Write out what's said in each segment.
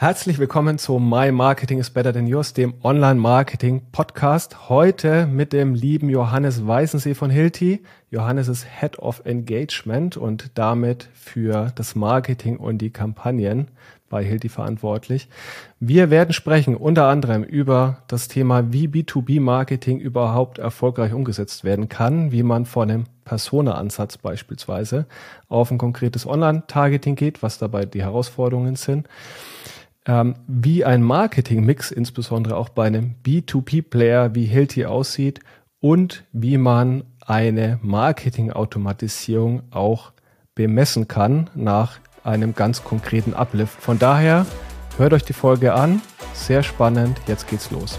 Herzlich willkommen zu My Marketing is Better Than Yours, dem Online-Marketing-Podcast. Heute mit dem lieben Johannes Weißensee von Hilti. Johannes ist Head of Engagement und damit für das Marketing und die Kampagnen bei Hilti verantwortlich. Wir werden sprechen unter anderem über das Thema, wie B2B-Marketing überhaupt erfolgreich umgesetzt werden kann, wie man von einem Persona-Ansatz beispielsweise auf ein konkretes Online-Targeting geht, was dabei die Herausforderungen sind ähm, wie ein Marketing-Mix, insbesondere auch bei einem B2B-Player wie Hilti aussieht und wie man eine Marketing-Automatisierung auch bemessen kann nach einem ganz konkreten Uplift. Von daher hört euch die Folge an. Sehr spannend. Jetzt geht's los.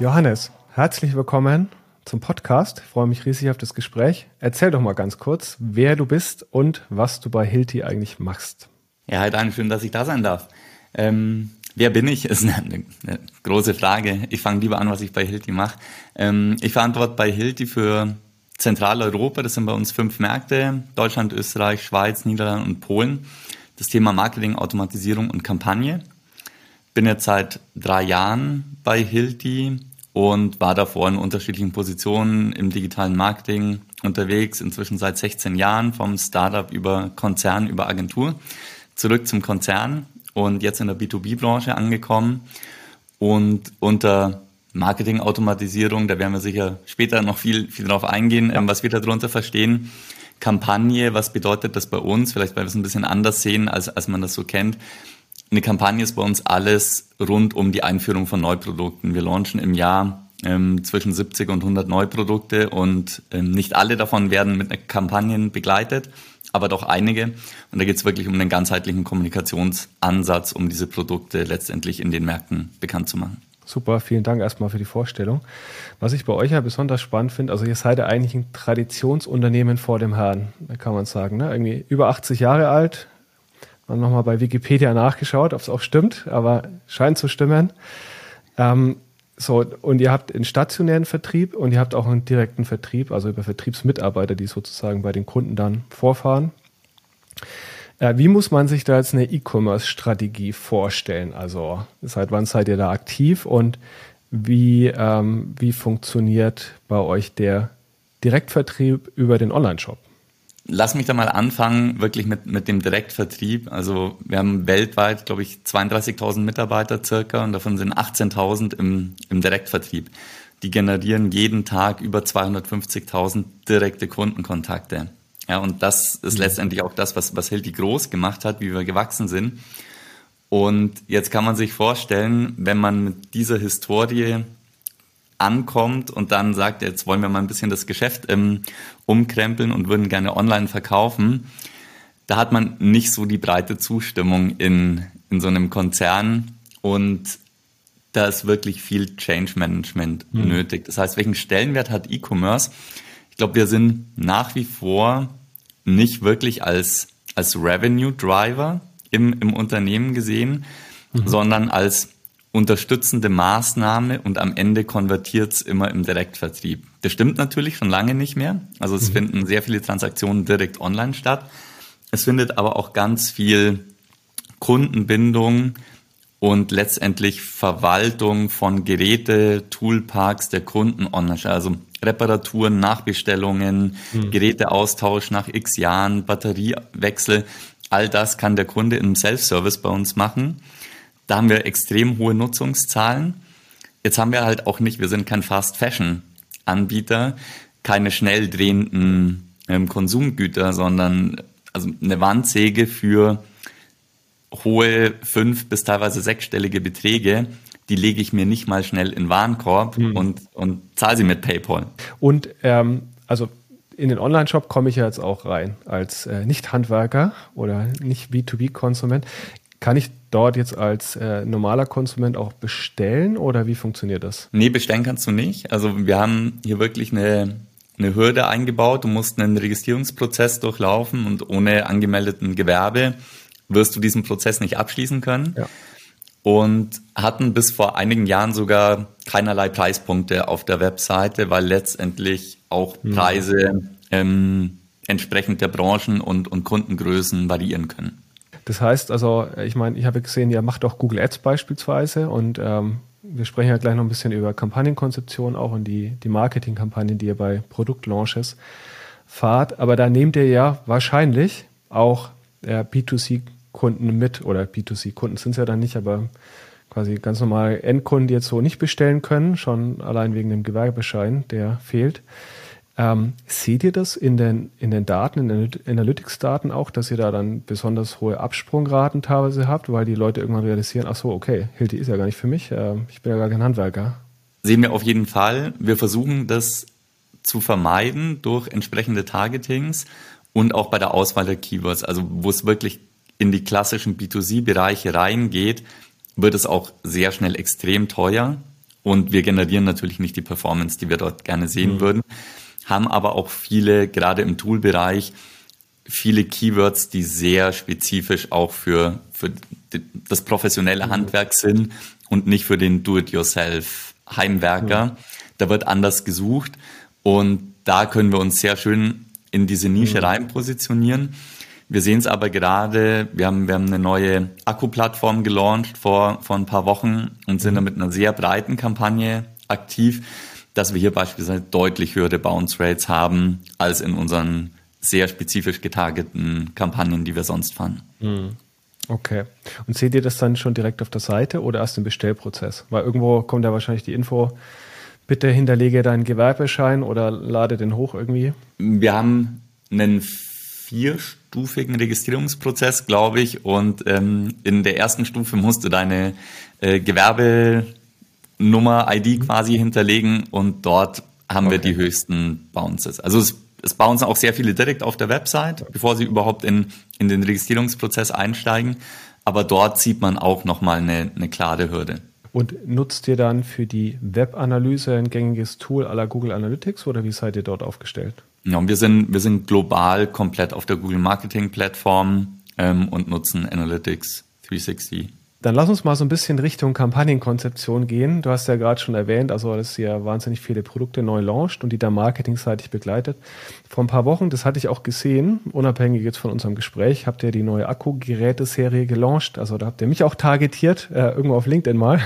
Johannes, herzlich willkommen zum Podcast. Ich freue mich riesig auf das Gespräch. Erzähl doch mal ganz kurz, wer du bist und was du bei Hilti eigentlich machst. Ja, halt danke schön, dass ich da sein darf. Ähm, wer bin ich? Ist eine, eine große Frage. Ich fange lieber an, was ich bei Hilti mache. Ähm, ich verantworte bei Hilti für Zentraleuropa. Das sind bei uns fünf Märkte. Deutschland, Österreich, Schweiz, Niederlande und Polen. Das Thema Marketing, Automatisierung und Kampagne bin jetzt seit drei Jahren bei Hilti und war davor in unterschiedlichen Positionen im digitalen Marketing unterwegs, inzwischen seit 16 Jahren vom Startup über Konzern, über Agentur, zurück zum Konzern und jetzt in der B2B-Branche angekommen und unter Marketing-Automatisierung, da werden wir sicher später noch viel, viel drauf eingehen, ja. was wir darunter verstehen. Kampagne, was bedeutet das bei uns? Vielleicht, weil wir es ein bisschen anders sehen, als, als man das so kennt. Eine Kampagne ist bei uns alles rund um die Einführung von Neuprodukten. Wir launchen im Jahr ähm, zwischen 70 und 100 Neuprodukte und ähm, nicht alle davon werden mit einer Kampagne begleitet, aber doch einige. Und da geht es wirklich um einen ganzheitlichen Kommunikationsansatz, um diese Produkte letztendlich in den Märkten bekannt zu machen. Super, vielen Dank erstmal für die Vorstellung. Was ich bei euch ja besonders spannend finde, also ihr seid ja eigentlich ein Traditionsunternehmen vor dem Herrn, kann man sagen. Ne? Irgendwie über 80 Jahre alt, haben nochmal bei Wikipedia nachgeschaut, ob es auch stimmt, aber scheint zu stimmen. Ähm, so, und ihr habt einen stationären Vertrieb und ihr habt auch einen direkten Vertrieb, also über Vertriebsmitarbeiter, die sozusagen bei den Kunden dann vorfahren. Äh, wie muss man sich da jetzt eine E-Commerce-Strategie vorstellen? Also seit wann seid ihr da aktiv und wie, ähm, wie funktioniert bei euch der Direktvertrieb über den Online-Shop? Lass mich da mal anfangen, wirklich mit, mit dem Direktvertrieb. Also wir haben weltweit, glaube ich, 32.000 Mitarbeiter circa und davon sind 18.000 im, im Direktvertrieb. Die generieren jeden Tag über 250.000 direkte Kundenkontakte. Ja, und das ist mhm. letztendlich auch das, was, was Hilti groß gemacht hat, wie wir gewachsen sind. Und jetzt kann man sich vorstellen, wenn man mit dieser Historie ankommt und dann sagt, jetzt wollen wir mal ein bisschen das Geschäft ähm, umkrempeln und würden gerne online verkaufen, da hat man nicht so die breite Zustimmung in, in so einem Konzern und da ist wirklich viel Change Management mhm. nötig. Das heißt, welchen Stellenwert hat E-Commerce? Ich glaube, wir sind nach wie vor nicht wirklich als, als Revenue Driver im, im Unternehmen gesehen, mhm. sondern als unterstützende Maßnahme und am Ende konvertiert es immer im Direktvertrieb. Das stimmt natürlich schon lange nicht mehr. Also es mhm. finden sehr viele Transaktionen direkt online statt. Es findet aber auch ganz viel Kundenbindung und letztendlich Verwaltung von Geräte, Toolparks der Kunden online. Also Reparaturen, Nachbestellungen, mhm. Geräteaustausch nach x Jahren, Batteriewechsel. All das kann der Kunde im Self-Service bei uns machen. Da haben wir extrem hohe Nutzungszahlen. Jetzt haben wir halt auch nicht, wir sind kein Fast Fashion Anbieter, keine schnell drehenden ähm, Konsumgüter, sondern also eine Wandsäge für hohe fünf bis teilweise sechsstellige Beträge, die lege ich mir nicht mal schnell in Warenkorb mhm. und, und zahle sie mit PayPal. Und ähm, also in den Online-Shop komme ich ja jetzt auch rein als äh, Nicht-Handwerker oder nicht B2B-Konsument. Kann ich dort jetzt als äh, normaler Konsument auch bestellen oder wie funktioniert das? Nee, bestellen kannst du nicht. Also wir haben hier wirklich eine, eine Hürde eingebaut. Du musst einen Registrierungsprozess durchlaufen und ohne angemeldeten Gewerbe wirst du diesen Prozess nicht abschließen können. Ja. Und hatten bis vor einigen Jahren sogar keinerlei Preispunkte auf der Webseite, weil letztendlich auch hm. Preise ähm, entsprechend der Branchen und, und Kundengrößen variieren können. Das heißt also, ich meine, ich habe gesehen, ihr macht auch Google Ads beispielsweise und ähm, wir sprechen ja gleich noch ein bisschen über Kampagnenkonzeption auch und die, die Marketingkampagnen, die ihr bei Produktlaunches fahrt. Aber da nehmt ihr ja wahrscheinlich auch äh, B2C-Kunden mit oder B2C-Kunden sind es ja dann nicht, aber quasi ganz normal Endkunden, die jetzt so nicht bestellen können, schon allein wegen dem Gewerbeschein, der fehlt. Ähm, seht ihr das in den, in den Daten, in den Analytics-Daten auch, dass ihr da dann besonders hohe Absprungraten teilweise habt, weil die Leute irgendwann realisieren, ach so, okay, Hilti ist ja gar nicht für mich, äh, ich bin ja gar kein Handwerker. Sehen wir auf jeden Fall. Wir versuchen das zu vermeiden durch entsprechende Targetings und auch bei der Auswahl der Keywords. Also wo es wirklich in die klassischen B2C-Bereiche reingeht, wird es auch sehr schnell extrem teuer. Und wir generieren natürlich nicht die Performance, die wir dort gerne sehen mhm. würden haben aber auch viele, gerade im Tool-Bereich, viele Keywords, die sehr spezifisch auch für, für das professionelle mhm. Handwerk sind und nicht für den Do-it-yourself-Heimwerker. Mhm. Da wird anders gesucht und da können wir uns sehr schön in diese Nische mhm. rein positionieren. Wir sehen es aber gerade, wir haben, wir haben eine neue Akku-Plattform gelauncht vor, vor ein paar Wochen und sind mhm. da mit einer sehr breiten Kampagne aktiv dass wir hier beispielsweise deutlich höhere Bounce Rates haben als in unseren sehr spezifisch getargeten Kampagnen, die wir sonst fahren. Mhm. Okay. Und seht ihr das dann schon direkt auf der Seite oder erst im Bestellprozess? Weil irgendwo kommt ja wahrscheinlich die Info, bitte hinterlege deinen Gewerbeschein oder lade den hoch irgendwie. Wir haben einen vierstufigen Registrierungsprozess, glaube ich, und ähm, in der ersten Stufe musst du deine äh, Gewerbe Nummer, ID quasi hinterlegen und dort haben okay. wir die höchsten Bounces. Also es, es bouncen auch sehr viele direkt auf der Website, bevor sie überhaupt in, in den Registrierungsprozess einsteigen. Aber dort sieht man auch nochmal eine, eine klare Hürde. Und nutzt ihr dann für die Webanalyse ein gängiges Tool aller Google Analytics oder wie seid ihr dort aufgestellt? Ja, wir sind, wir sind global komplett auf der Google Marketing Plattform ähm, und nutzen Analytics 360. Dann lass uns mal so ein bisschen Richtung Kampagnenkonzeption gehen. Du hast ja gerade schon erwähnt, also dass ihr wahnsinnig viele Produkte neu launcht und die da marketingseitig begleitet. Vor ein paar Wochen, das hatte ich auch gesehen, unabhängig jetzt von unserem Gespräch, habt ihr die neue Akku-Geräteserie gelauncht. Also da habt ihr mich auch targetiert, äh, irgendwo auf LinkedIn mal.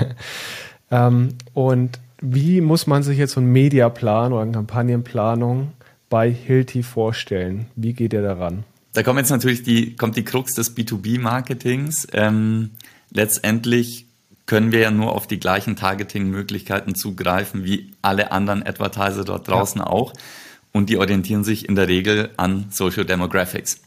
ähm, und wie muss man sich jetzt so einen Mediaplan oder eine Kampagnenplanung bei Hilti vorstellen? Wie geht ihr daran? Da kommt jetzt natürlich die, kommt die Krux des B2B-Marketings. Ähm letztendlich können wir ja nur auf die gleichen Targeting-Möglichkeiten zugreifen wie alle anderen Advertiser dort draußen ja. auch. Und die orientieren sich in der Regel an Social Demographics.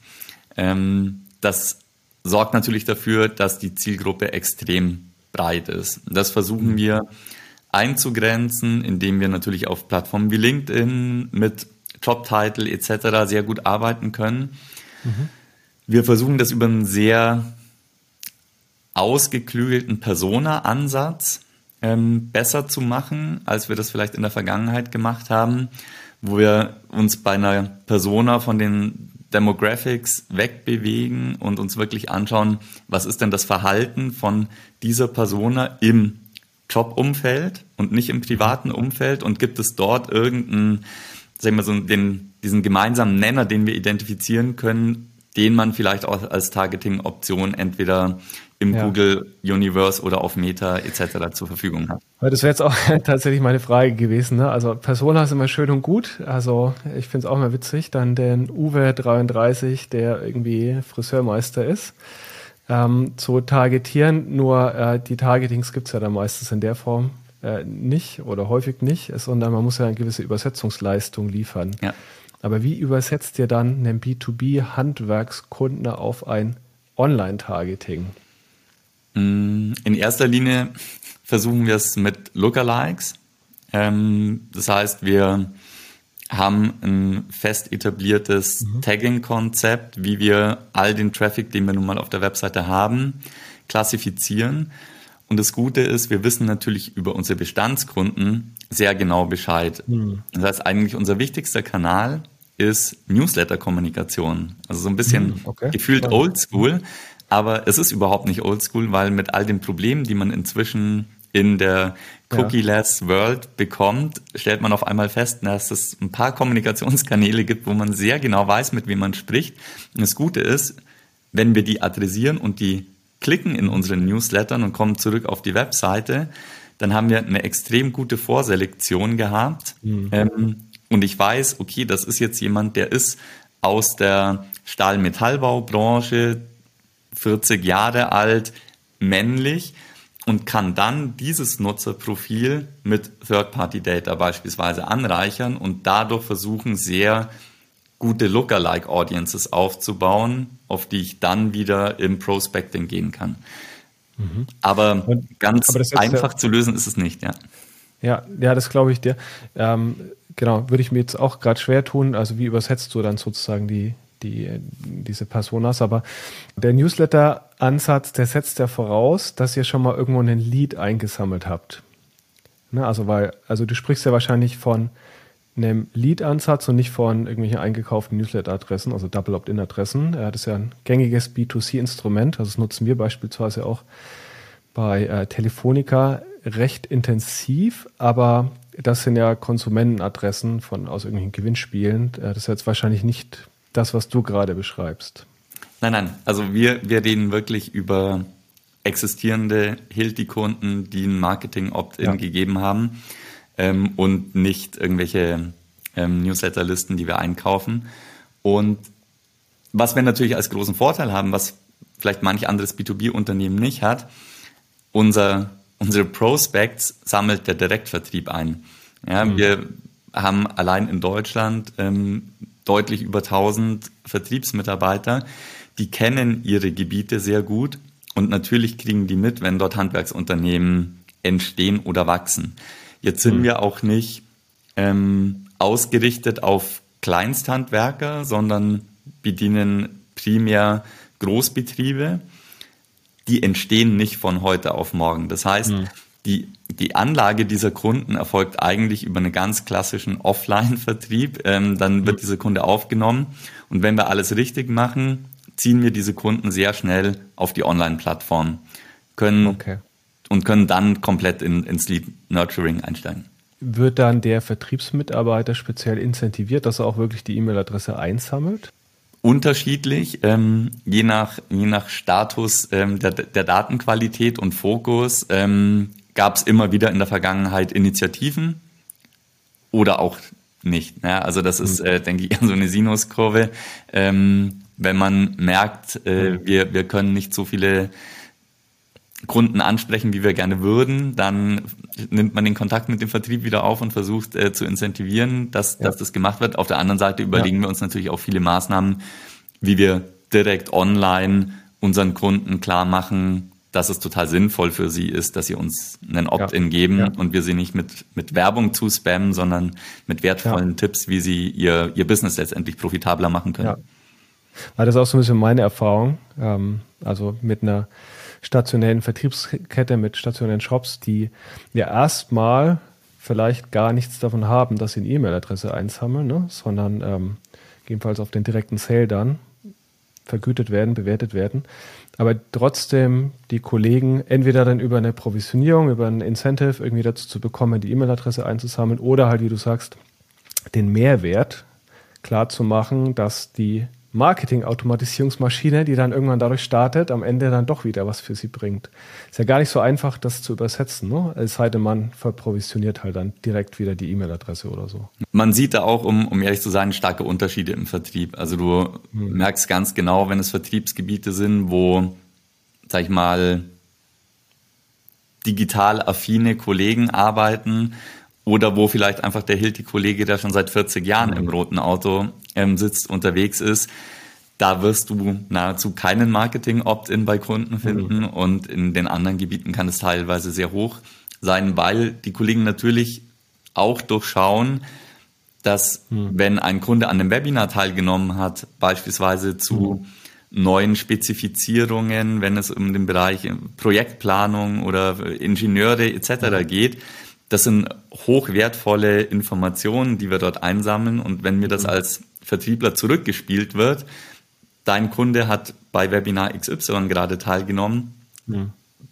Ähm, das sorgt natürlich dafür, dass die Zielgruppe extrem breit ist. Das versuchen mhm. wir einzugrenzen, indem wir natürlich auf Plattformen wie LinkedIn mit Jobtitle etc. sehr gut arbeiten können. Mhm. Wir versuchen das über einen sehr ausgeklügelten Persona-Ansatz ähm, besser zu machen, als wir das vielleicht in der Vergangenheit gemacht haben, wo wir uns bei einer Persona von den Demographics wegbewegen und uns wirklich anschauen, was ist denn das Verhalten von dieser Persona im Jobumfeld und nicht im privaten Umfeld und gibt es dort irgendeinen, sagen wir so, den, diesen gemeinsamen Nenner, den wir identifizieren können, den man vielleicht auch als Targeting-Option entweder im ja. Google Universe oder auf Meta etc. zur Verfügung hat. Das wäre jetzt auch tatsächlich meine Frage gewesen. Ne? Also Persona ist immer schön und gut. Also ich finde es auch immer witzig. Dann den Uwe 33, der irgendwie Friseurmeister ist, ähm, zu targetieren. Nur äh, die Targetings gibt es ja dann meistens in der Form äh, nicht oder häufig nicht, sondern man muss ja eine gewisse Übersetzungsleistung liefern. Ja. Aber wie übersetzt ihr dann einen B2B-Handwerkskunden auf ein Online-Targeting? Mm, in erster Linie versuchen wir es mit Lookalikes. Ähm, das heißt, wir haben ein fest etabliertes mhm. Tagging-Konzept, wie wir all den Traffic, den wir nun mal auf der Webseite haben, klassifizieren. Und das Gute ist, wir wissen natürlich über unsere Bestandskunden sehr genau Bescheid. Mhm. Das heißt, eigentlich unser wichtigster Kanal ist Newsletter-Kommunikation. Also so ein bisschen mhm, okay. gefühlt oldschool, aber es ist überhaupt nicht oldschool, weil mit all den Problemen, die man inzwischen in der Cookie-less ja. World bekommt, stellt man auf einmal fest, dass es ein paar Kommunikationskanäle gibt, wo man sehr genau weiß, mit wem man spricht. Und das Gute ist, wenn wir die adressieren und die klicken in unseren Newslettern und kommen zurück auf die Webseite, dann haben wir eine extrem gute Vorselektion gehabt. Mhm. Ähm, und ich weiß, okay, das ist jetzt jemand, der ist aus der Stahl-Metallbaubranche, 40 Jahre alt, männlich und kann dann dieses Nutzerprofil mit Third-Party-Data beispielsweise anreichern und dadurch versuchen, sehr gute Lookalike-Audiences aufzubauen, auf die ich dann wieder im Prospecting gehen kann. Mhm. Aber und, ganz aber einfach ja, zu lösen ist es nicht, ja. Ja, ja, das glaube ich dir. Ähm, genau, würde ich mir jetzt auch gerade schwer tun. Also wie übersetzt du dann sozusagen die, die, diese Personas? Aber der Newsletter-Ansatz, der setzt ja voraus, dass ihr schon mal irgendwo einen Lead eingesammelt habt. Ne, also weil, also du sprichst ja wahrscheinlich von einem Lead-Ansatz und nicht von irgendwelchen eingekauften Newsletter-Adressen, also Double Opt-in-Adressen. Das ist ja ein gängiges B2C-Instrument. Also das nutzen wir beispielsweise auch bei äh, Telefonica recht intensiv, aber das sind ja Konsumentenadressen von aus irgendwelchen Gewinnspielen. Äh, das ist jetzt wahrscheinlich nicht das, was du gerade beschreibst. Nein, nein. Also wir, wir reden wirklich über existierende Hilti-Kunden, die ein Marketing-Opt-in ja. gegeben haben ähm, und nicht irgendwelche ähm, Newsletterlisten, die wir einkaufen. Und was wir natürlich als großen Vorteil haben, was vielleicht manch anderes B2B-Unternehmen nicht hat, unser, unsere Prospects sammelt der Direktvertrieb ein. Ja, mhm. Wir haben allein in Deutschland ähm, deutlich über 1000 Vertriebsmitarbeiter, die kennen ihre Gebiete sehr gut und natürlich kriegen die mit, wenn dort Handwerksunternehmen entstehen oder wachsen. Jetzt sind mhm. wir auch nicht ähm, ausgerichtet auf Kleinsthandwerker, sondern bedienen primär Großbetriebe. Die entstehen nicht von heute auf morgen. Das heißt, mhm. die, die Anlage dieser Kunden erfolgt eigentlich über einen ganz klassischen Offline-Vertrieb. Ähm, dann wird mhm. dieser Kunde aufgenommen. Und wenn wir alles richtig machen, ziehen wir diese Kunden sehr schnell auf die Online-Plattform. Können okay und können dann komplett in, ins Lead Nurturing einsteigen. Wird dann der Vertriebsmitarbeiter speziell incentiviert, dass er auch wirklich die E-Mail-Adresse einsammelt? Unterschiedlich, ähm, je, nach, je nach Status ähm, der, der Datenqualität und Fokus ähm, gab es immer wieder in der Vergangenheit Initiativen oder auch nicht. Ja, also das ist, mhm. äh, denke ich, so eine Sinuskurve. Ähm, wenn man merkt, äh, mhm. wir, wir können nicht so viele Kunden ansprechen, wie wir gerne würden, dann nimmt man den Kontakt mit dem Vertrieb wieder auf und versucht äh, zu incentivieren, dass, ja. dass das gemacht wird. Auf der anderen Seite überlegen ja. wir uns natürlich auch viele Maßnahmen, wie wir direkt online unseren Kunden klar machen, dass es total sinnvoll für sie ist, dass sie uns einen Opt-in ja. geben und wir sie nicht mit, mit Werbung zu spammen, sondern mit wertvollen Tipps, wie sie ihr, ihr Business letztendlich profitabler machen können. Ja. Weil das ist auch so ein bisschen meine Erfahrung. Ähm, also mit einer stationären Vertriebskette mit stationären Shops, die ja erstmal vielleicht gar nichts davon haben, dass sie eine E-Mail-Adresse einsammeln, ne? sondern ähm, jedenfalls auf den direkten Sale dann vergütet werden, bewertet werden. Aber trotzdem die Kollegen entweder dann über eine Provisionierung, über ein Incentive irgendwie dazu zu bekommen, die E-Mail-Adresse einzusammeln oder halt, wie du sagst, den Mehrwert klar zu machen, dass die Marketing-Automatisierungsmaschine, die dann irgendwann dadurch startet, am Ende dann doch wieder was für sie bringt. Ist ja gar nicht so einfach, das zu übersetzen, ne? Es sei denn, man verprovisioniert halt dann direkt wieder die E-Mail-Adresse oder so. Man sieht da auch, um, um ehrlich zu sein, starke Unterschiede im Vertrieb. Also du hm. merkst ganz genau, wenn es Vertriebsgebiete sind, wo, sag ich mal, digital affine Kollegen arbeiten, oder wo vielleicht einfach der Hilti-Kollege, der schon seit 40 Jahren im roten Auto ähm, sitzt, unterwegs ist. Da wirst du nahezu keinen Marketing-Opt-in bei Kunden finden mhm. und in den anderen Gebieten kann es teilweise sehr hoch sein, weil die Kollegen natürlich auch durchschauen, dass mhm. wenn ein Kunde an einem Webinar teilgenommen hat, beispielsweise zu mhm. neuen Spezifizierungen, wenn es um den Bereich Projektplanung oder Ingenieure etc. geht. Das sind hochwertvolle Informationen, die wir dort einsammeln. Und wenn mir das mhm. als Vertriebler zurückgespielt wird, dein Kunde hat bei Webinar XY gerade teilgenommen, ja.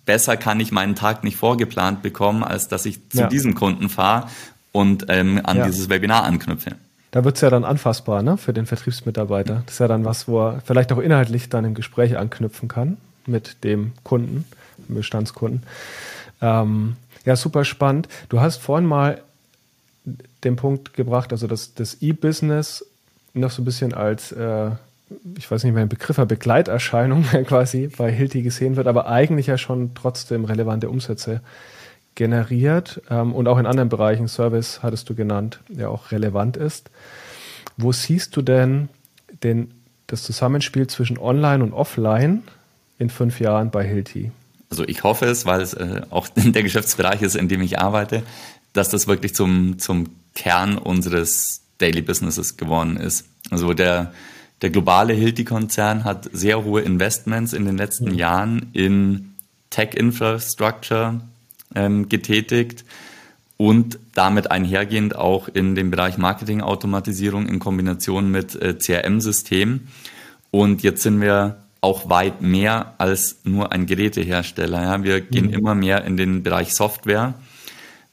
besser kann ich meinen Tag nicht vorgeplant bekommen, als dass ich zu ja. diesem Kunden fahre und ähm, an ja. dieses Webinar anknüpfe. Da wird es ja dann anfassbar ne, für den Vertriebsmitarbeiter. Das ist ja dann was, wo er vielleicht auch inhaltlich dann im Gespräch anknüpfen kann mit dem Kunden, dem Bestandskunden. Ähm, ja, super spannend. Du hast vorhin mal den Punkt gebracht, also dass das E-Business noch so ein bisschen als, äh, ich weiß nicht mehr, ein Begriff, Begleiterscheinung quasi bei Hilti gesehen wird, aber eigentlich ja schon trotzdem relevante Umsätze generiert ähm, und auch in anderen Bereichen, Service hattest du genannt, ja auch relevant ist. Wo siehst du denn den, das Zusammenspiel zwischen Online und Offline in fünf Jahren bei Hilti? Also ich hoffe es, weil es äh, auch der Geschäftsbereich ist, in dem ich arbeite, dass das wirklich zum, zum Kern unseres Daily Businesses geworden ist. Also der, der globale Hilti-Konzern hat sehr hohe Investments in den letzten mhm. Jahren in Tech-Infrastructure ähm, getätigt und damit einhergehend auch in dem Bereich Marketing-Automatisierung in Kombination mit äh, CRM-Systemen. Und jetzt sind wir auch weit mehr als nur ein Gerätehersteller. Ja. Wir gehen mhm. immer mehr in den Bereich Software,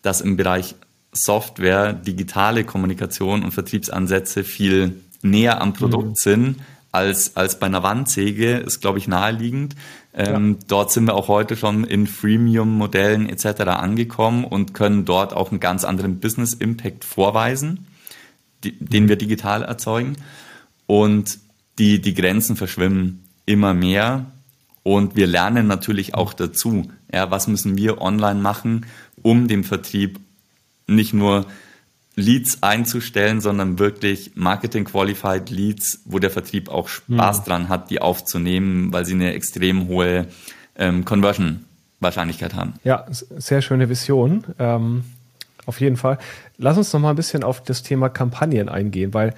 dass im Bereich Software digitale Kommunikation und Vertriebsansätze viel näher am Produkt mhm. sind als, als bei einer Wandsäge, ist, glaube ich, naheliegend. Ähm, ja. Dort sind wir auch heute schon in Freemium-Modellen etc. angekommen und können dort auch einen ganz anderen Business-Impact vorweisen, die, den mhm. wir digital erzeugen. Und die, die Grenzen verschwimmen immer mehr und wir lernen natürlich auch dazu. Ja, was müssen wir online machen, um dem Vertrieb nicht nur Leads einzustellen, sondern wirklich Marketing-Qualified Leads, wo der Vertrieb auch Spaß mhm. dran hat, die aufzunehmen, weil sie eine extrem hohe ähm, Conversion-Wahrscheinlichkeit haben. Ja, sehr schöne Vision. Ähm, auf jeden Fall. Lass uns noch mal ein bisschen auf das Thema Kampagnen eingehen, weil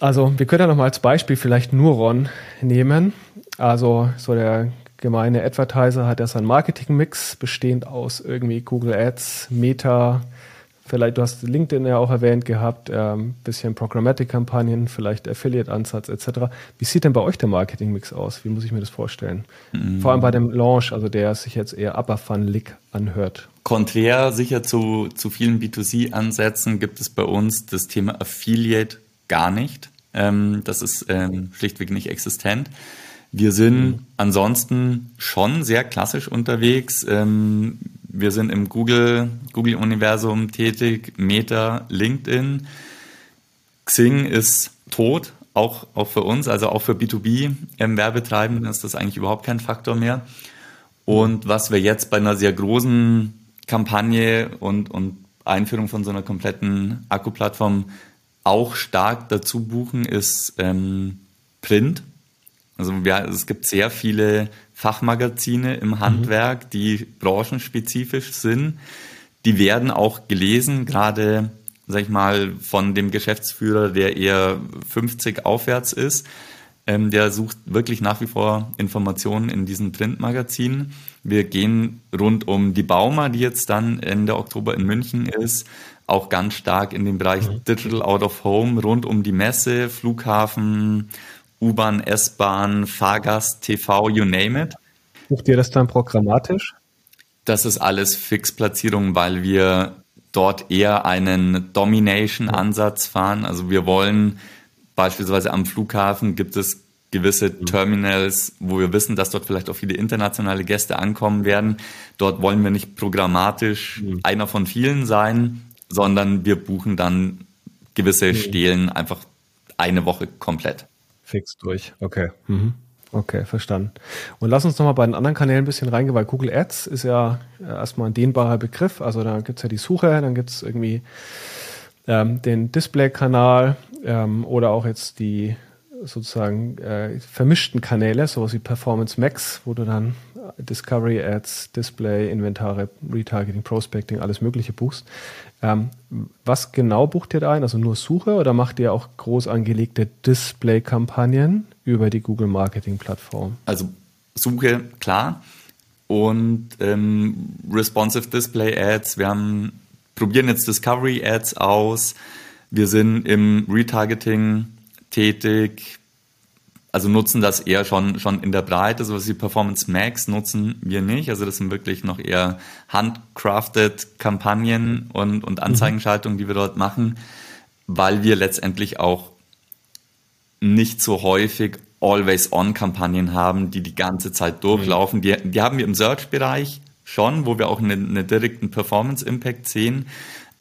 also wir können ja noch mal als Beispiel vielleicht Nuron nehmen. Also so der gemeine Advertiser hat ja seinen Marketing-Mix bestehend aus irgendwie Google Ads, Meta, vielleicht, du hast LinkedIn ja auch erwähnt gehabt, ähm, bisschen Programmatic-Kampagnen, vielleicht Affiliate-Ansatz etc. Wie sieht denn bei euch der Marketing-Mix aus? Wie muss ich mir das vorstellen? Mhm. Vor allem bei dem Launch, also der sich jetzt eher upper funnelig anhört. Konträr sicher zu, zu vielen B2C-Ansätzen gibt es bei uns das Thema Affiliate gar nicht. Ähm, das ist ähm, schlichtweg nicht existent. Wir sind mhm. ansonsten schon sehr klassisch unterwegs. Ähm, wir sind im Google, Google Universum tätig, Meta, LinkedIn. Xing ist tot, auch, auch für uns, also auch für B2B im Werbetreibenden ist das eigentlich überhaupt kein Faktor mehr. Und was wir jetzt bei einer sehr großen Kampagne und, und Einführung von so einer kompletten Akkuplattform auch stark dazu buchen, ist ähm, Print. Also ja, es gibt sehr viele Fachmagazine im Handwerk, mhm. die branchenspezifisch sind. Die werden auch gelesen, gerade, sag ich mal, von dem Geschäftsführer, der eher 50 aufwärts ist. Ähm, der sucht wirklich nach wie vor Informationen in diesen Printmagazinen. Wir gehen rund um die Bauma, die jetzt dann Ende Oktober in München ist, auch ganz stark in den Bereich mhm. Digital Out of Home, rund um die Messe, Flughafen, U-Bahn, S-Bahn, Fahrgast, TV, you name it. Sucht ihr das dann programmatisch? Das ist alles Fixplatzierung, weil wir dort eher einen Domination-Ansatz fahren. Also wir wollen beispielsweise am Flughafen gibt es gewisse mhm. Terminals, wo wir wissen, dass dort vielleicht auch viele internationale Gäste ankommen werden. Dort wollen wir nicht programmatisch mhm. einer von vielen sein, sondern wir buchen dann gewisse mhm. Stelen einfach eine Woche komplett. Fix durch, okay. Mhm. Okay, verstanden. Und lass uns nochmal bei den anderen Kanälen ein bisschen reingehen, weil Google Ads ist ja erstmal ein dehnbarer Begriff. Also da gibt es ja die Suche, dann gibt es irgendwie ähm, den Display-Kanal ähm, oder auch jetzt die sozusagen äh, vermischten Kanäle, sowas wie Performance Max, wo du dann Discovery Ads, Display, Inventare, Retargeting, Prospecting, alles Mögliche buchst. Ähm, was genau bucht ihr da ein? Also nur Suche oder macht ihr auch groß angelegte Display-Kampagnen über die Google Marketing Plattform? Also Suche, klar. Und ähm, Responsive Display Ads. Wir haben, probieren jetzt Discovery Ads aus. Wir sind im Retargeting tätig, also nutzen das eher schon, schon in der Breite. So was wie Performance Max nutzen wir nicht. Also das sind wirklich noch eher handcrafted Kampagnen und, und Anzeigenschaltungen, die wir dort machen, weil wir letztendlich auch nicht so häufig Always-On-Kampagnen haben, die die ganze Zeit durchlaufen. Die, die haben wir im Search-Bereich schon, wo wir auch einen, einen direkten Performance-Impact sehen.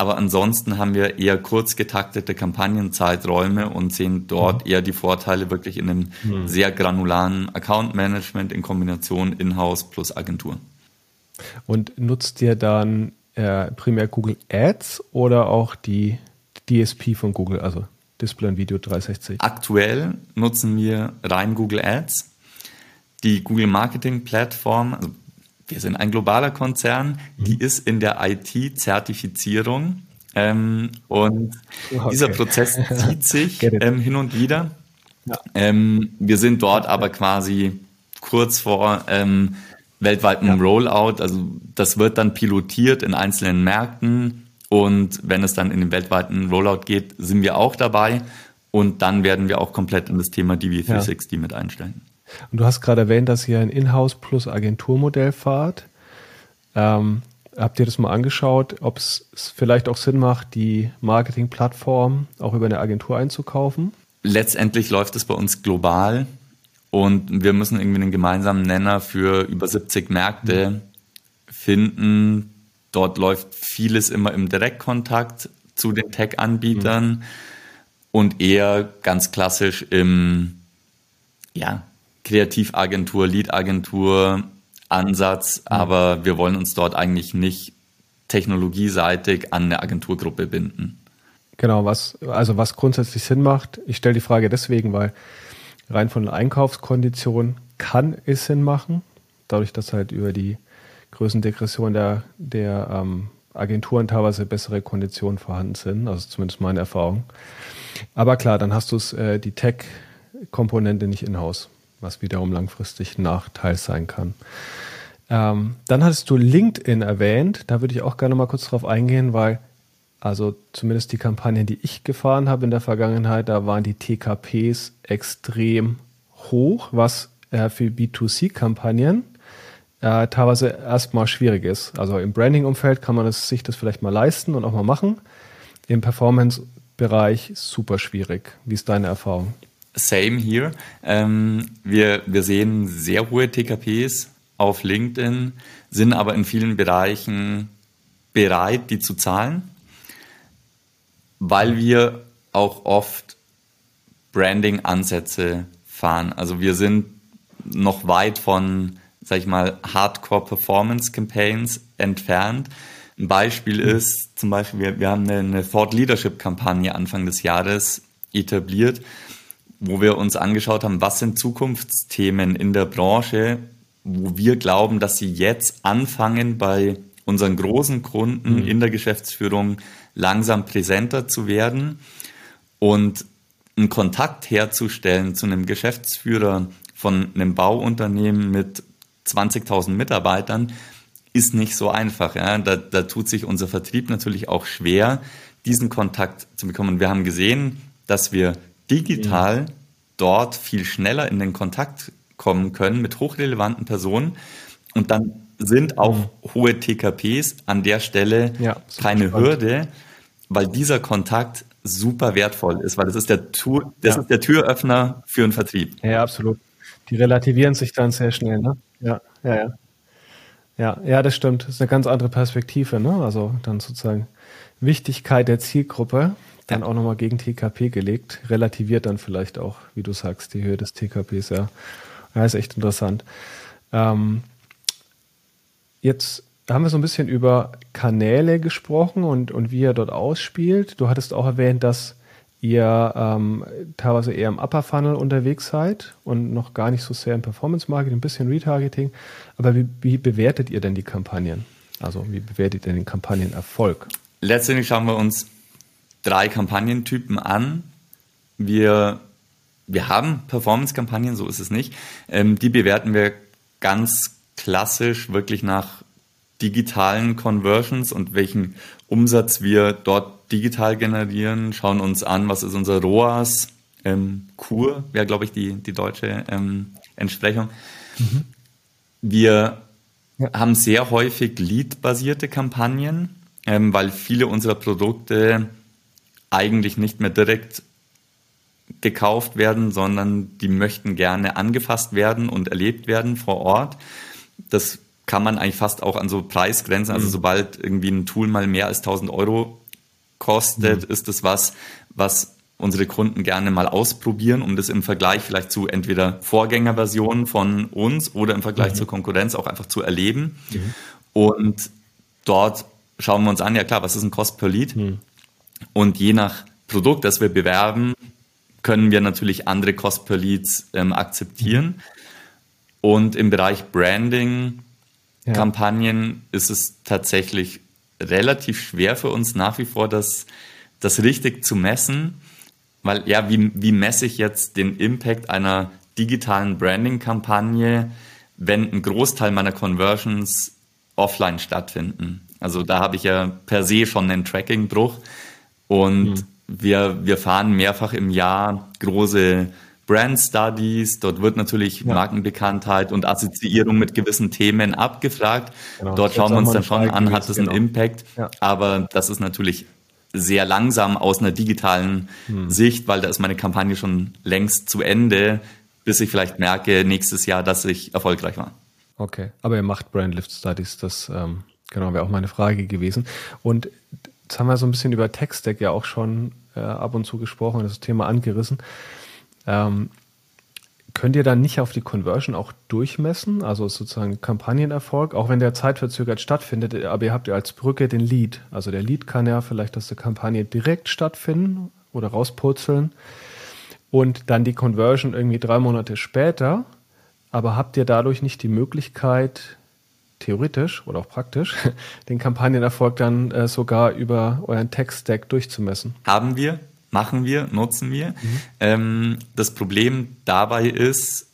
Aber ansonsten haben wir eher kurz getaktete Kampagnenzeiträume und sehen dort mhm. eher die Vorteile wirklich in einem mhm. sehr granularen Account Management in Kombination Inhouse plus Agentur. Und nutzt ihr dann äh, primär Google Ads oder auch die DSP von Google, also Display und Video 360? Aktuell nutzen wir rein Google Ads. Die Google Marketing Plattform, also wir sind ein globaler Konzern, die mhm. ist in der IT-Zertifizierung ähm, und okay. dieser Prozess zieht sich ähm, hin und wieder. Ja. Ähm, wir sind dort aber quasi kurz vor ähm, weltweiten ja. Rollout. Also das wird dann pilotiert in einzelnen Märkten und wenn es dann in den weltweiten Rollout geht, sind wir auch dabei und dann werden wir auch komplett in das Thema DV360 ja. mit einsteigen. Und du hast gerade erwähnt, dass ihr ein Inhouse plus Agenturmodell fahrt. Ähm, habt ihr das mal angeschaut, ob es vielleicht auch Sinn macht, die Marketingplattform auch über eine Agentur einzukaufen? Letztendlich läuft es bei uns global und wir müssen irgendwie einen gemeinsamen Nenner für über 70 Märkte mhm. finden. Dort läuft vieles immer im Direktkontakt zu den Tech-Anbietern mhm. und eher ganz klassisch im ja, Kreativagentur, Lead-Agentur, Ansatz, mhm. aber wir wollen uns dort eigentlich nicht technologieseitig an eine Agenturgruppe binden. Genau, was, also was grundsätzlich Sinn macht. Ich stelle die Frage deswegen, weil rein von den Einkaufskonditionen kann es Sinn machen, dadurch, dass halt über die Größendegression der, der ähm, Agenturen teilweise bessere Konditionen vorhanden sind, also zumindest meine Erfahrung. Aber klar, dann hast du es äh, die Tech-Komponente nicht in-house was wiederum langfristig ein Nachteil sein kann. Ähm, dann hattest du LinkedIn erwähnt. Da würde ich auch gerne mal kurz drauf eingehen, weil also zumindest die Kampagnen, die ich gefahren habe in der Vergangenheit, da waren die TKPs extrem hoch, was äh, für B2C-Kampagnen äh, teilweise erstmal schwierig ist. Also im Branding-Umfeld kann man das, sich das vielleicht mal leisten und auch mal machen. Im Performance-Bereich super schwierig. Wie ist deine Erfahrung? Same hier. Ähm, wir, wir sehen sehr hohe TKPs auf LinkedIn, sind aber in vielen Bereichen bereit, die zu zahlen, weil wir auch oft Branding-Ansätze fahren. Also wir sind noch weit von, sag ich mal, Hardcore-Performance-Campaigns entfernt. Ein Beispiel ist zum Beispiel, wir, wir haben eine, eine Thought Leadership-Kampagne Anfang des Jahres etabliert wo wir uns angeschaut haben, was sind Zukunftsthemen in der Branche, wo wir glauben, dass sie jetzt anfangen, bei unseren großen Kunden mhm. in der Geschäftsführung langsam präsenter zu werden und einen Kontakt herzustellen zu einem Geschäftsführer von einem Bauunternehmen mit 20.000 Mitarbeitern, ist nicht so einfach. Ja. Da, da tut sich unser Vertrieb natürlich auch schwer, diesen Kontakt zu bekommen. Wir haben gesehen, dass wir digital dort viel schneller in den Kontakt kommen können mit hochrelevanten Personen und dann sind auch mhm. hohe TKPs an der Stelle ja, keine spannend. Hürde, weil dieser Kontakt super wertvoll ist, weil das ist der, Tür, das ja. ist der Türöffner für einen Vertrieb. Ja, absolut. Die relativieren sich dann sehr schnell, ne? Ja, ja, ja. Ja, ja, das stimmt. Das ist eine ganz andere Perspektive, ne? Also dann sozusagen Wichtigkeit der Zielgruppe dann ja. auch nochmal gegen TKP gelegt, relativiert dann vielleicht auch, wie du sagst, die Höhe des TKPs, ja. Ja, ist echt interessant. Ähm, jetzt haben wir so ein bisschen über Kanäle gesprochen und, und wie er dort ausspielt. Du hattest auch erwähnt, dass ihr ähm, teilweise eher im Upper Funnel unterwegs seid und noch gar nicht so sehr im Performance Marketing, ein bisschen Retargeting. Aber wie, wie bewertet ihr denn die Kampagnen? Also wie bewertet ihr den Kampagnenerfolg? Letztendlich schauen wir uns drei Kampagnentypen an. Wir, wir haben Performance-Kampagnen, so ist es nicht. Ähm, die bewerten wir ganz klassisch wirklich nach digitalen Conversions und welchen Umsatz wir dort digital generieren, schauen uns an, was ist unser ROAS, ähm, Kur wäre, glaube ich, die, die deutsche ähm, Entsprechung. Mhm. Wir ja. haben sehr häufig Lead-basierte Kampagnen, ähm, weil viele unserer Produkte eigentlich nicht mehr direkt gekauft werden, sondern die möchten gerne angefasst werden und erlebt werden vor Ort. Das kann man eigentlich fast auch an so Preisgrenzen, also mhm. sobald irgendwie ein Tool mal mehr als 1000 Euro kostet, mhm. ist das was, was unsere Kunden gerne mal ausprobieren, um das im Vergleich vielleicht zu entweder Vorgängerversionen von uns oder im Vergleich mhm. zur Konkurrenz auch einfach zu erleben. Mhm. Und dort schauen wir uns an, ja klar, was ist ein Cost per Lead? Und je nach Produkt, das wir bewerben, können wir natürlich andere Cost per Leads ähm, akzeptieren. Und im Bereich Branding, ja. Ist es tatsächlich relativ schwer für uns nach wie vor, das, das richtig zu messen. Weil, ja, wie, wie messe ich jetzt den Impact einer digitalen Branding-Kampagne, wenn ein Großteil meiner Conversions offline stattfinden? Also da habe ich ja per se schon einen Tracking-Bruch. Und mhm. wir, wir fahren mehrfach im Jahr große Brand Studies. Dort wird natürlich ja. Markenbekanntheit und Assoziierung mit gewissen Themen abgefragt. Genau. Dort schauen wir uns dann schon an, hat das genau. einen Impact. Ja. Aber das ist natürlich sehr langsam aus einer digitalen hm. Sicht, weil da ist meine Kampagne schon längst zu Ende, bis ich vielleicht merke nächstes Jahr, dass ich erfolgreich war. Okay, aber ihr macht Brand Lift Studies, das ähm, genau wäre auch meine Frage gewesen. Und Jetzt haben wir so ein bisschen über Tech-Stack ja auch schon äh, ab und zu gesprochen, das Thema angerissen. Ähm, könnt ihr dann nicht auf die Conversion auch durchmessen, also sozusagen Kampagnenerfolg, auch wenn der zeitverzögert stattfindet, aber ihr habt ja als Brücke den Lead. Also der Lead kann ja vielleicht aus der Kampagne direkt stattfinden oder rauspurzeln und dann die Conversion irgendwie drei Monate später. Aber habt ihr dadurch nicht die Möglichkeit, theoretisch oder auch praktisch den Kampagnenerfolg dann äh, sogar über euren Tech-Stack durchzumessen. Haben wir, machen wir, nutzen wir. Mhm. Ähm, das Problem dabei ist,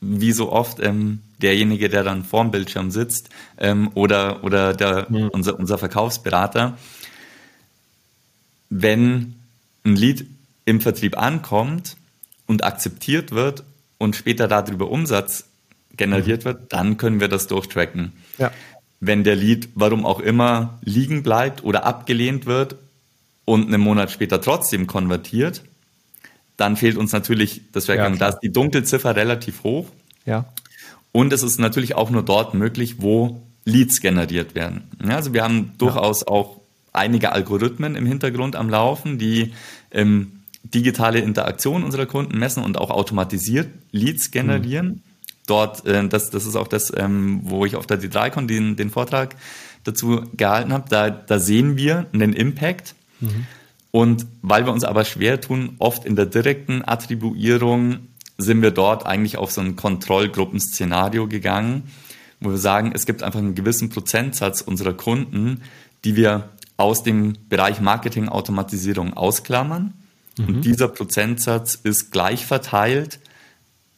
wie so oft, ähm, derjenige, der dann vorm Bildschirm sitzt ähm, oder, oder der, mhm. unser, unser Verkaufsberater, wenn ein Lied im Vertrieb ankommt und akzeptiert wird und später darüber Umsatz generiert wird, dann können wir das durchtracken. Ja. Wenn der Lead, warum auch immer, liegen bleibt oder abgelehnt wird und einen Monat später trotzdem konvertiert, dann fehlt uns natürlich das Tracking. Ja, da ist die Dunkelziffer relativ hoch. Ja. Und es ist natürlich auch nur dort möglich, wo Leads generiert werden. Also wir haben durchaus ja. auch einige Algorithmen im Hintergrund am Laufen, die ähm, digitale Interaktion unserer Kunden messen und auch automatisiert Leads generieren. Mhm dort, äh, das, das ist auch das, ähm, wo ich auf der D3Con den, den Vortrag dazu gehalten habe, da, da sehen wir einen Impact. Mhm. Und weil wir uns aber schwer tun, oft in der direkten Attribuierung sind wir dort eigentlich auf so ein Kontrollgruppenszenario gegangen, wo wir sagen, es gibt einfach einen gewissen Prozentsatz unserer Kunden, die wir aus dem Bereich Marketing-Automatisierung ausklammern. Mhm. Und dieser Prozentsatz ist gleich verteilt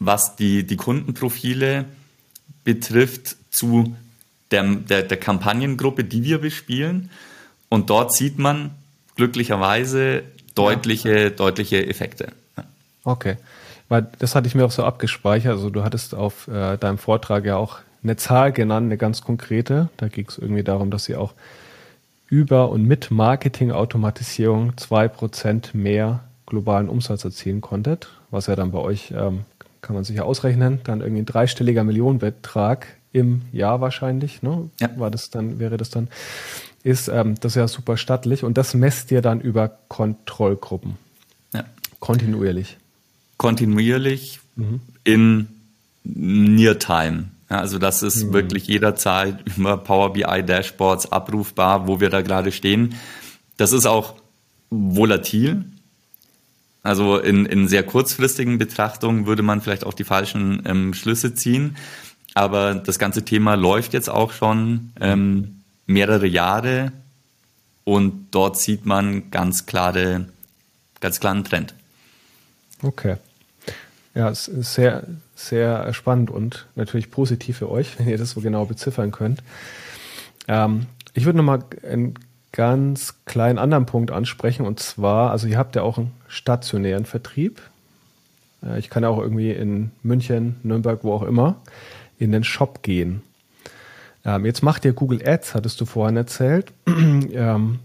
was die, die Kundenprofile betrifft, zu der, der, der Kampagnengruppe, die wir bespielen. Und dort sieht man glücklicherweise deutliche, ja. deutliche Effekte. Okay. Weil das hatte ich mir auch so abgespeichert. Also du hattest auf äh, deinem Vortrag ja auch eine Zahl genannt, eine ganz konkrete. Da ging es irgendwie darum, dass ihr auch über und mit Marketing-Automatisierung zwei Prozent mehr globalen Umsatz erzielen konntet, was ja dann bei euch ähm, kann man sich ja ausrechnen, dann irgendwie ein dreistelliger Millionenbetrag im Jahr wahrscheinlich, ne? Ja. War das dann, wäre das dann, ist ähm, das ist ja super stattlich und das messt ihr dann über Kontrollgruppen. Ja. Kontinuierlich. Kontinuierlich mhm. in Near Time. Ja, also das ist mhm. wirklich jederzeit über Power BI Dashboards abrufbar, wo wir da gerade stehen. Das ist auch volatil. Also in, in sehr kurzfristigen Betrachtungen würde man vielleicht auch die falschen ähm, Schlüsse ziehen. Aber das ganze Thema läuft jetzt auch schon ähm, mehrere Jahre und dort sieht man ganz klare, ganz klaren Trend. Okay. Ja, es ist sehr, sehr spannend und natürlich positiv für euch, wenn ihr das so genau beziffern könnt. Ähm, ich würde nochmal einen ganz kleinen anderen Punkt ansprechen und zwar, also ihr habt ja auch einen stationären Vertrieb. Äh, ich kann ja auch irgendwie in München, Nürnberg, wo auch immer, in den Shop gehen. Ähm, jetzt macht ihr Google Ads, hattest du vorhin erzählt. ähm,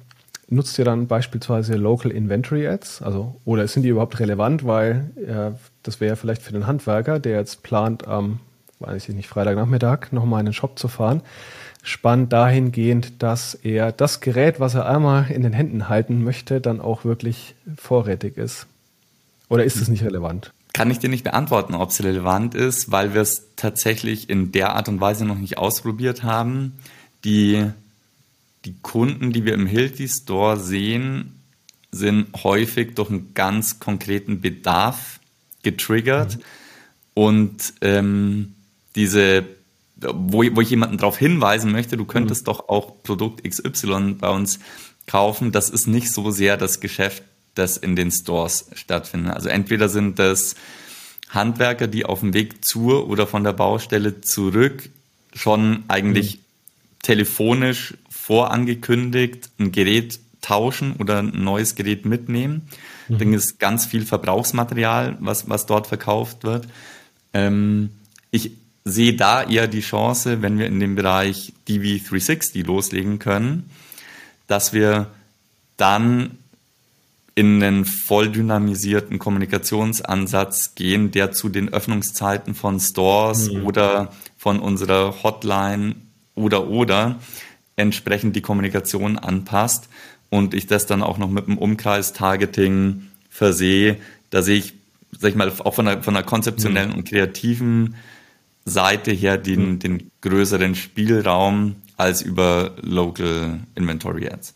nutzt ihr dann beispielsweise Local Inventory Ads? Also, oder sind die überhaupt relevant? Weil äh, das wäre vielleicht für den Handwerker, der jetzt plant, am, weiß ich nicht, Freitagnachmittag nochmal in den Shop zu fahren, spannend dahingehend, dass er das Gerät, was er einmal in den Händen halten möchte, dann auch wirklich vorrätig ist. Oder ist es nicht relevant? Kann ich dir nicht beantworten, ob es relevant ist, weil wir es tatsächlich in der Art und Weise noch nicht ausprobiert haben. Die, die Kunden, die wir im Hilti Store sehen, sind häufig durch einen ganz konkreten Bedarf getriggert. Mhm. Und ähm, diese wo, wo ich jemanden darauf hinweisen möchte, du könntest mhm. doch auch Produkt XY bei uns kaufen. Das ist nicht so sehr das Geschäft, das in den Stores stattfindet. Also entweder sind das Handwerker, die auf dem Weg zur oder von der Baustelle zurück schon eigentlich mhm. telefonisch vorangekündigt ein Gerät tauschen oder ein neues Gerät mitnehmen. Mhm. Dann ist ganz viel Verbrauchsmaterial, was, was dort verkauft wird. Ähm, ich sehe da eher die Chance, wenn wir in dem Bereich DV360 loslegen können, dass wir dann in einen voll dynamisierten Kommunikationsansatz gehen, der zu den Öffnungszeiten von Stores mhm. oder von unserer Hotline oder oder entsprechend die Kommunikation anpasst und ich das dann auch noch mit dem Umkreis-Targeting versehe. Da sehe ich, sag ich mal, auch von einer, von einer konzeptionellen mhm. und kreativen Seite her den, mhm. den größeren Spielraum als über Local Inventory Ads.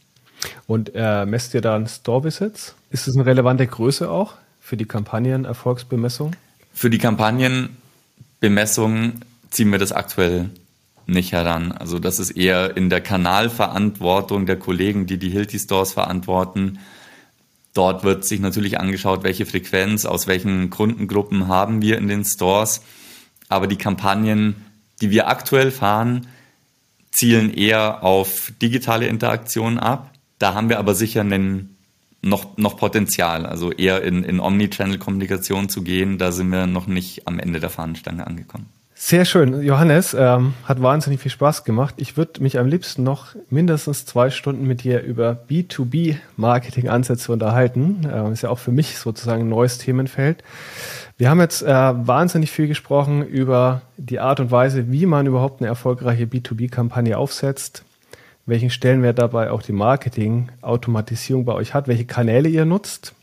Und äh, messt ihr dann Store Visits? Ist es eine relevante Größe auch für die Kampagnenerfolgsbemessung? Für die Kampagnenbemessung ziehen wir das aktuell nicht heran. Also das ist eher in der Kanalverantwortung der Kollegen, die die Hilti Stores verantworten. Dort wird sich natürlich angeschaut, welche Frequenz, aus welchen Kundengruppen haben wir in den Stores aber die Kampagnen, die wir aktuell fahren, zielen eher auf digitale Interaktion ab. Da haben wir aber sicher einen, noch, noch Potenzial, also eher in, in Omnichannel-Kommunikation zu gehen. Da sind wir noch nicht am Ende der Fahnenstange angekommen. Sehr schön. Johannes, ähm, hat wahnsinnig viel Spaß gemacht. Ich würde mich am liebsten noch mindestens zwei Stunden mit dir über B2B-Marketing-Ansätze unterhalten. Äh, ist ja auch für mich sozusagen ein neues Themenfeld. Wir haben jetzt äh, wahnsinnig viel gesprochen über die Art und Weise, wie man überhaupt eine erfolgreiche B2B-Kampagne aufsetzt, welchen Stellenwert dabei auch die Marketing-Automatisierung bei euch hat, welche Kanäle ihr nutzt.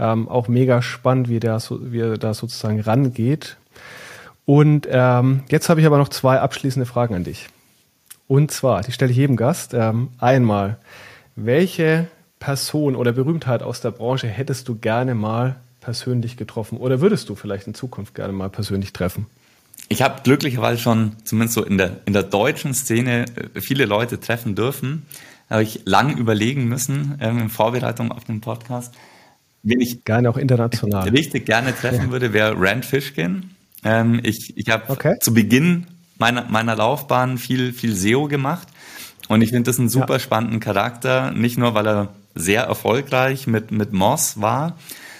Ähm, auch mega spannend, wie, der, wie er da sozusagen rangeht und ähm, jetzt habe ich aber noch zwei abschließende Fragen an dich. Und zwar, die stelle ich jedem Gast. Ähm, einmal, welche Person oder Berühmtheit aus der Branche hättest du gerne mal persönlich getroffen oder würdest du vielleicht in Zukunft gerne mal persönlich treffen? Ich habe glücklicherweise schon, zumindest so in der, in der deutschen Szene, äh, viele Leute treffen dürfen. Habe ich lang überlegen müssen ähm, in Vorbereitung auf den Podcast. Wen ich gerne auch international richtig gerne treffen ja. würde, wäre Rand Fishkin. Ähm, ich ich habe okay. zu Beginn meiner, meiner Laufbahn viel, viel SEO gemacht. Und ich finde das einen super ja. spannenden Charakter. Nicht nur, weil er sehr erfolgreich mit, mit Moss war,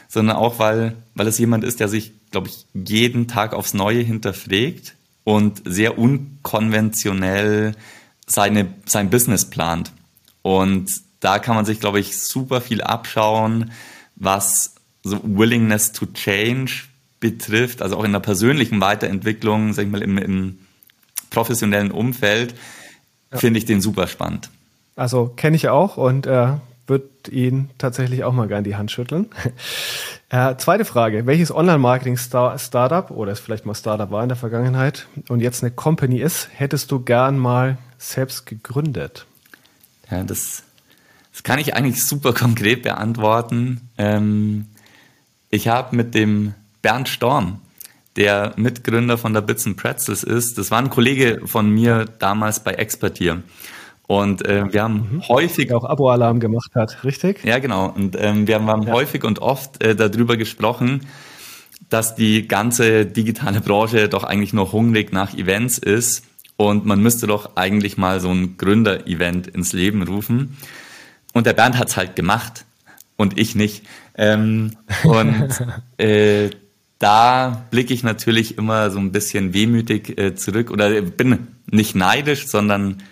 sondern auch, weil, weil es jemand ist, der sich, glaube ich, jeden Tag aufs Neue hinterfragt und sehr unkonventionell seine, sein Business plant. Und da kann man sich, glaube ich, super viel abschauen, was so Willingness to Change betrifft, also auch in der persönlichen Weiterentwicklung, sag ich mal, im, im professionellen Umfeld, ja. finde ich den super spannend. Also kenne ich auch und äh, würde ihn tatsächlich auch mal gerne die Hand schütteln. äh, zweite Frage, welches Online-Marketing-Startup oder es vielleicht mal Startup war in der Vergangenheit und jetzt eine Company ist, hättest du gern mal selbst gegründet? Ja, das, das kann ich eigentlich super konkret beantworten. Ähm, Ich habe mit dem Bernd Storm, der Mitgründer von der Bits Pretzels ist, das war ein Kollege von mir damals bei Expertier. Und äh, wir haben mhm. häufig der auch Abo-Alarm gemacht hat, richtig? Ja, genau. Und ähm, wir haben, ja. häufig und oft äh, darüber gesprochen, dass die ganze digitale Branche doch eigentlich nur hungrig nach Events ist und man müsste doch eigentlich mal so ein Gründer-Event ins Leben rufen. Und der Bernd hat's halt gemacht und ich nicht. Ähm, und äh, da blicke ich natürlich immer so ein bisschen wehmütig äh, zurück oder bin nicht neidisch, sondern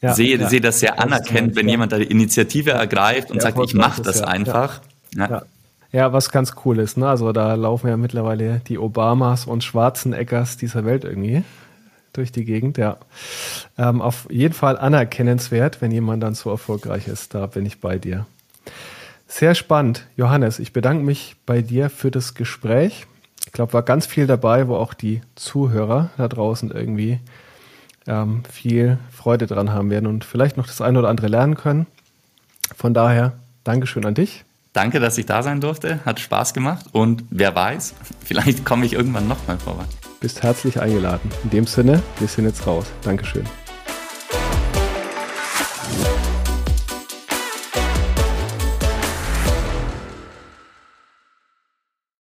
ja, sehe, ja. sehe das sehr anerkennt, wenn ja. jemand da die Initiative ergreift und sagt, ich mache das einfach. Ja. Ja, was ganz cool ist, ne? Also da laufen ja mittlerweile die Obamas und Schwarzeneggers dieser Welt irgendwie durch die Gegend, ja. Ähm, auf jeden Fall anerkennenswert, wenn jemand dann so erfolgreich ist. Da bin ich bei dir. Sehr spannend. Johannes, ich bedanke mich bei dir für das Gespräch. Ich glaube, war ganz viel dabei, wo auch die Zuhörer da draußen irgendwie ähm, viel Freude dran haben werden und vielleicht noch das eine oder andere lernen können. Von daher, Dankeschön an dich. Danke, dass ich da sein durfte. Hat Spaß gemacht und wer weiß, vielleicht komme ich irgendwann nochmal vorbei. Bist herzlich eingeladen. In dem Sinne, wir sind jetzt raus. Dankeschön.